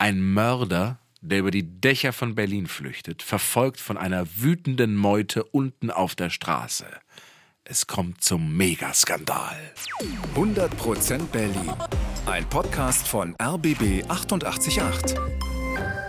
Ein Mörder, der über die Dächer von Berlin flüchtet, verfolgt von einer wütenden Meute unten auf der Straße. Es kommt zum Megaskandal. 100% Berlin. Ein Podcast von RBB 888.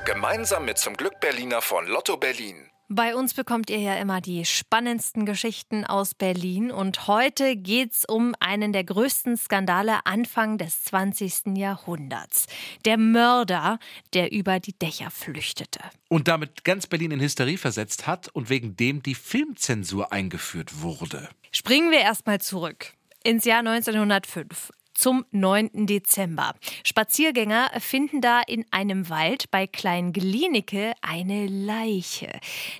Gemeinsam mit zum Glück Berliner von Lotto Berlin. Bei uns bekommt ihr ja immer die spannendsten Geschichten aus Berlin und heute geht's um einen der größten Skandale Anfang des 20. Jahrhunderts. Der Mörder, der über die Dächer flüchtete. Und damit ganz Berlin in Hysterie versetzt hat und wegen dem die Filmzensur eingeführt wurde. Springen wir erstmal zurück ins Jahr 1905 zum 9. Dezember. Spaziergänger finden da in einem Wald bei Klein Glienicke eine Leiche.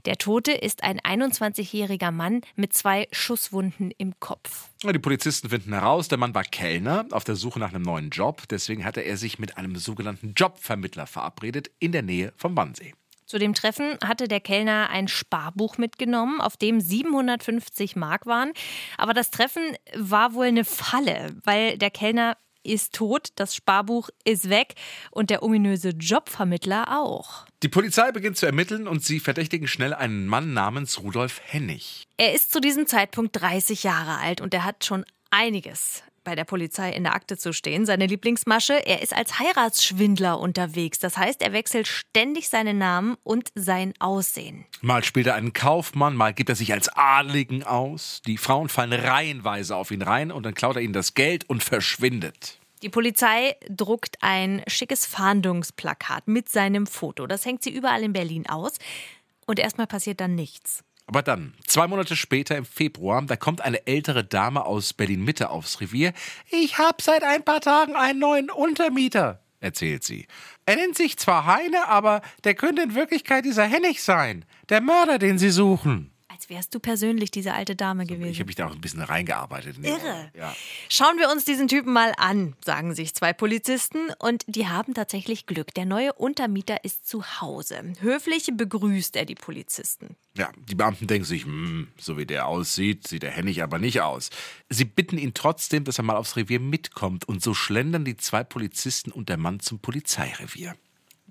Der Tote ist ein 21-jähriger Mann mit zwei Schusswunden im Kopf. Die Polizisten finden heraus, der Mann war Kellner auf der Suche nach einem neuen Job. Deswegen hatte er sich mit einem sogenannten Jobvermittler verabredet in der Nähe vom Wannsee. Zu dem Treffen hatte der Kellner ein Sparbuch mitgenommen, auf dem 750 Mark waren. Aber das Treffen war wohl eine Falle, weil der Kellner ist tot, das Sparbuch ist weg und der ominöse Jobvermittler auch. Die Polizei beginnt zu ermitteln und sie verdächtigen schnell einen Mann namens Rudolf Hennig. Er ist zu diesem Zeitpunkt 30 Jahre alt und er hat schon einiges bei der Polizei in der Akte zu stehen. Seine Lieblingsmasche, er ist als Heiratsschwindler unterwegs. Das heißt, er wechselt ständig seinen Namen und sein Aussehen. Mal spielt er einen Kaufmann, mal gibt er sich als Adligen aus. Die Frauen fallen reihenweise auf ihn rein und dann klaut er ihnen das Geld und verschwindet. Die Polizei druckt ein schickes Fahndungsplakat mit seinem Foto. Das hängt sie überall in Berlin aus. Und erstmal passiert dann nichts. Aber dann, zwei Monate später im Februar, da kommt eine ältere Dame aus Berlin-Mitte aufs Revier. Ich habe seit ein paar Tagen einen neuen Untermieter, erzählt sie. Er nennt sich zwar Heine, aber der könnte in Wirklichkeit dieser Hennig sein, der Mörder, den Sie suchen wärst du persönlich diese alte Dame gewesen. Ich habe mich da auch ein bisschen reingearbeitet. Irre. Ja. Schauen wir uns diesen Typen mal an, sagen sich zwei Polizisten. Und die haben tatsächlich Glück. Der neue Untermieter ist zu Hause. Höflich begrüßt er die Polizisten. Ja, die Beamten denken sich, hm, so wie der aussieht, sieht der Hennig aber nicht aus. Sie bitten ihn trotzdem, dass er mal aufs Revier mitkommt. Und so schlendern die zwei Polizisten und der Mann zum Polizeirevier.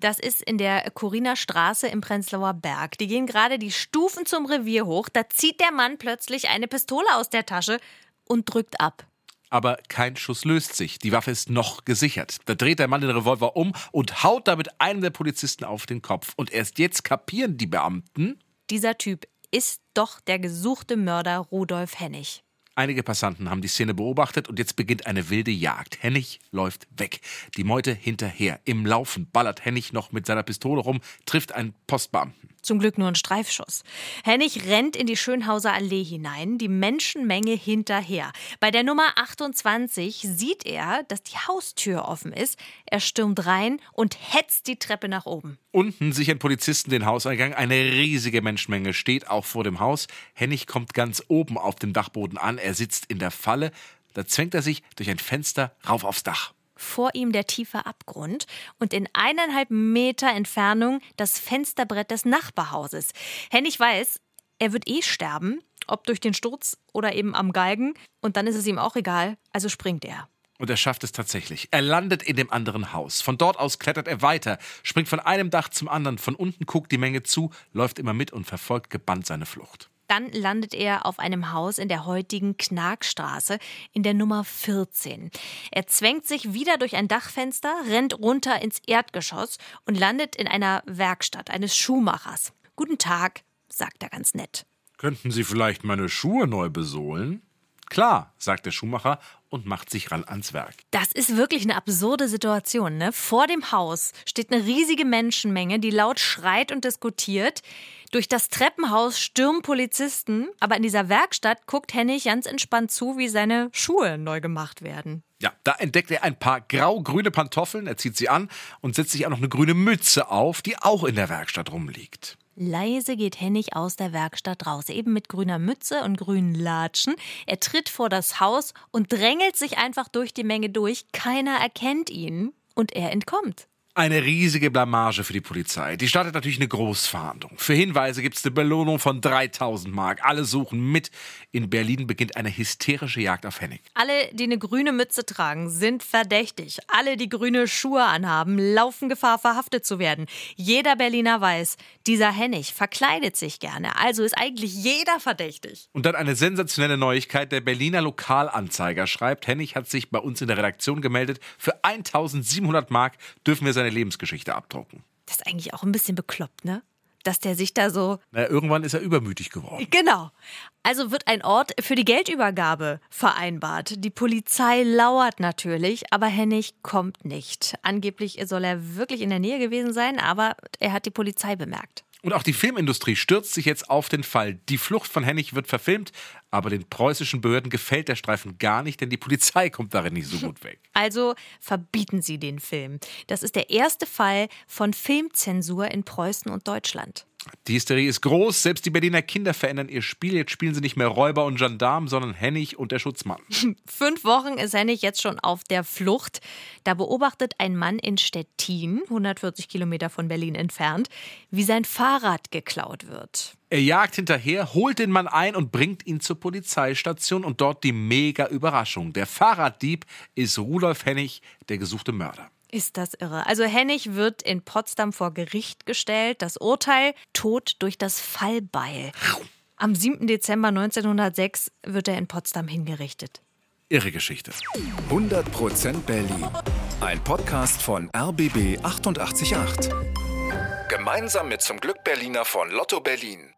Das ist in der Coriner Straße im Prenzlauer Berg. Die gehen gerade die Stufen zum Revier hoch. Da zieht der Mann plötzlich eine Pistole aus der Tasche und drückt ab. Aber kein Schuss löst sich. Die Waffe ist noch gesichert. Da dreht der Mann den Revolver um und haut damit einem der Polizisten auf den Kopf. Und erst jetzt kapieren die Beamten. Dieser Typ ist doch der gesuchte Mörder Rudolf Hennig. Einige Passanten haben die Szene beobachtet und jetzt beginnt eine wilde Jagd. Hennig läuft weg. Die Meute hinterher. Im Laufen ballert Hennig noch mit seiner Pistole rum, trifft einen Postbeamten. Zum Glück nur ein Streifschuss. Hennig rennt in die Schönhauser Allee hinein, die Menschenmenge hinterher. Bei der Nummer 28 sieht er, dass die Haustür offen ist. Er stürmt rein und hetzt die Treppe nach oben. Unten sichern Polizisten den Hauseingang. Eine riesige Menschenmenge steht auch vor dem Haus. Hennig kommt ganz oben auf dem Dachboden an. Er sitzt in der Falle. Da zwängt er sich durch ein Fenster rauf aufs Dach vor ihm der tiefe Abgrund und in eineinhalb Meter Entfernung das Fensterbrett des Nachbarhauses. Hennig weiß, er wird eh sterben, ob durch den Sturz oder eben am Galgen, und dann ist es ihm auch egal, also springt er. Und er schafft es tatsächlich. Er landet in dem anderen Haus. Von dort aus klettert er weiter, springt von einem Dach zum anderen, von unten guckt die Menge zu, läuft immer mit und verfolgt gebannt seine Flucht. Dann landet er auf einem Haus in der heutigen Knarkstraße in der Nummer 14. Er zwängt sich wieder durch ein Dachfenster, rennt runter ins Erdgeschoss und landet in einer Werkstatt eines Schuhmachers. Guten Tag, sagt er ganz nett. Könnten Sie vielleicht meine Schuhe neu besohlen? Klar, sagt der Schuhmacher und macht sich ran ans Werk. Das ist wirklich eine absurde Situation. Ne? Vor dem Haus steht eine riesige Menschenmenge, die laut schreit und diskutiert. Durch das Treppenhaus stürmen Polizisten, aber in dieser Werkstatt guckt Hennig ganz entspannt zu, wie seine Schuhe neu gemacht werden. Ja, da entdeckt er ein paar grau-grüne Pantoffeln, er zieht sie an und setzt sich auch noch eine grüne Mütze auf, die auch in der Werkstatt rumliegt. Leise geht Hennig aus der Werkstatt raus, eben mit grüner Mütze und grünen Latschen. Er tritt vor das Haus und drängelt sich einfach durch die Menge durch. Keiner erkennt ihn und er entkommt. Eine riesige Blamage für die Polizei. Die startet natürlich eine Großfahndung. Für Hinweise gibt es eine Belohnung von 3000 Mark. Alle suchen mit. In Berlin beginnt eine hysterische Jagd auf Hennig. Alle, die eine grüne Mütze tragen, sind verdächtig. Alle, die grüne Schuhe anhaben, laufen Gefahr, verhaftet zu werden. Jeder Berliner weiß, dieser Hennig verkleidet sich gerne. Also ist eigentlich jeder verdächtig. Und dann eine sensationelle Neuigkeit. Der Berliner Lokalanzeiger schreibt, Hennig hat sich bei uns in der Redaktion gemeldet. Für 1700 Mark dürfen wir seine seine Lebensgeschichte abdrucken. Das ist eigentlich auch ein bisschen bekloppt, ne? Dass der sich da so. Na, irgendwann ist er übermütig geworden. Genau. Also wird ein Ort für die Geldübergabe vereinbart. Die Polizei lauert natürlich, aber Hennig kommt nicht. Angeblich soll er wirklich in der Nähe gewesen sein, aber er hat die Polizei bemerkt. Und auch die Filmindustrie stürzt sich jetzt auf den Fall. Die Flucht von Hennig wird verfilmt, aber den preußischen Behörden gefällt der Streifen gar nicht, denn die Polizei kommt darin nicht so gut weg. Also verbieten sie den Film. Das ist der erste Fall von Filmzensur in Preußen und Deutschland. Die Hysterie ist groß. Selbst die Berliner Kinder verändern ihr Spiel. Jetzt spielen sie nicht mehr Räuber und Gendarm, sondern Hennig und der Schutzmann. Fünf Wochen ist Hennig jetzt schon auf der Flucht. Da beobachtet ein Mann in Stettin, 140 Kilometer von Berlin entfernt, wie sein Fahrrad geklaut wird. Er jagt hinterher, holt den Mann ein und bringt ihn zur Polizeistation und dort die mega Überraschung. Der Fahrraddieb ist Rudolf Hennig, der gesuchte Mörder. Ist das irre. Also Hennig wird in Potsdam vor Gericht gestellt. Das Urteil Tod durch das Fallbeil. Am 7. Dezember 1906 wird er in Potsdam hingerichtet. Irre Geschichte. 100% Berlin. Ein Podcast von RBB 888. Gemeinsam mit zum Glück Berliner von Lotto Berlin.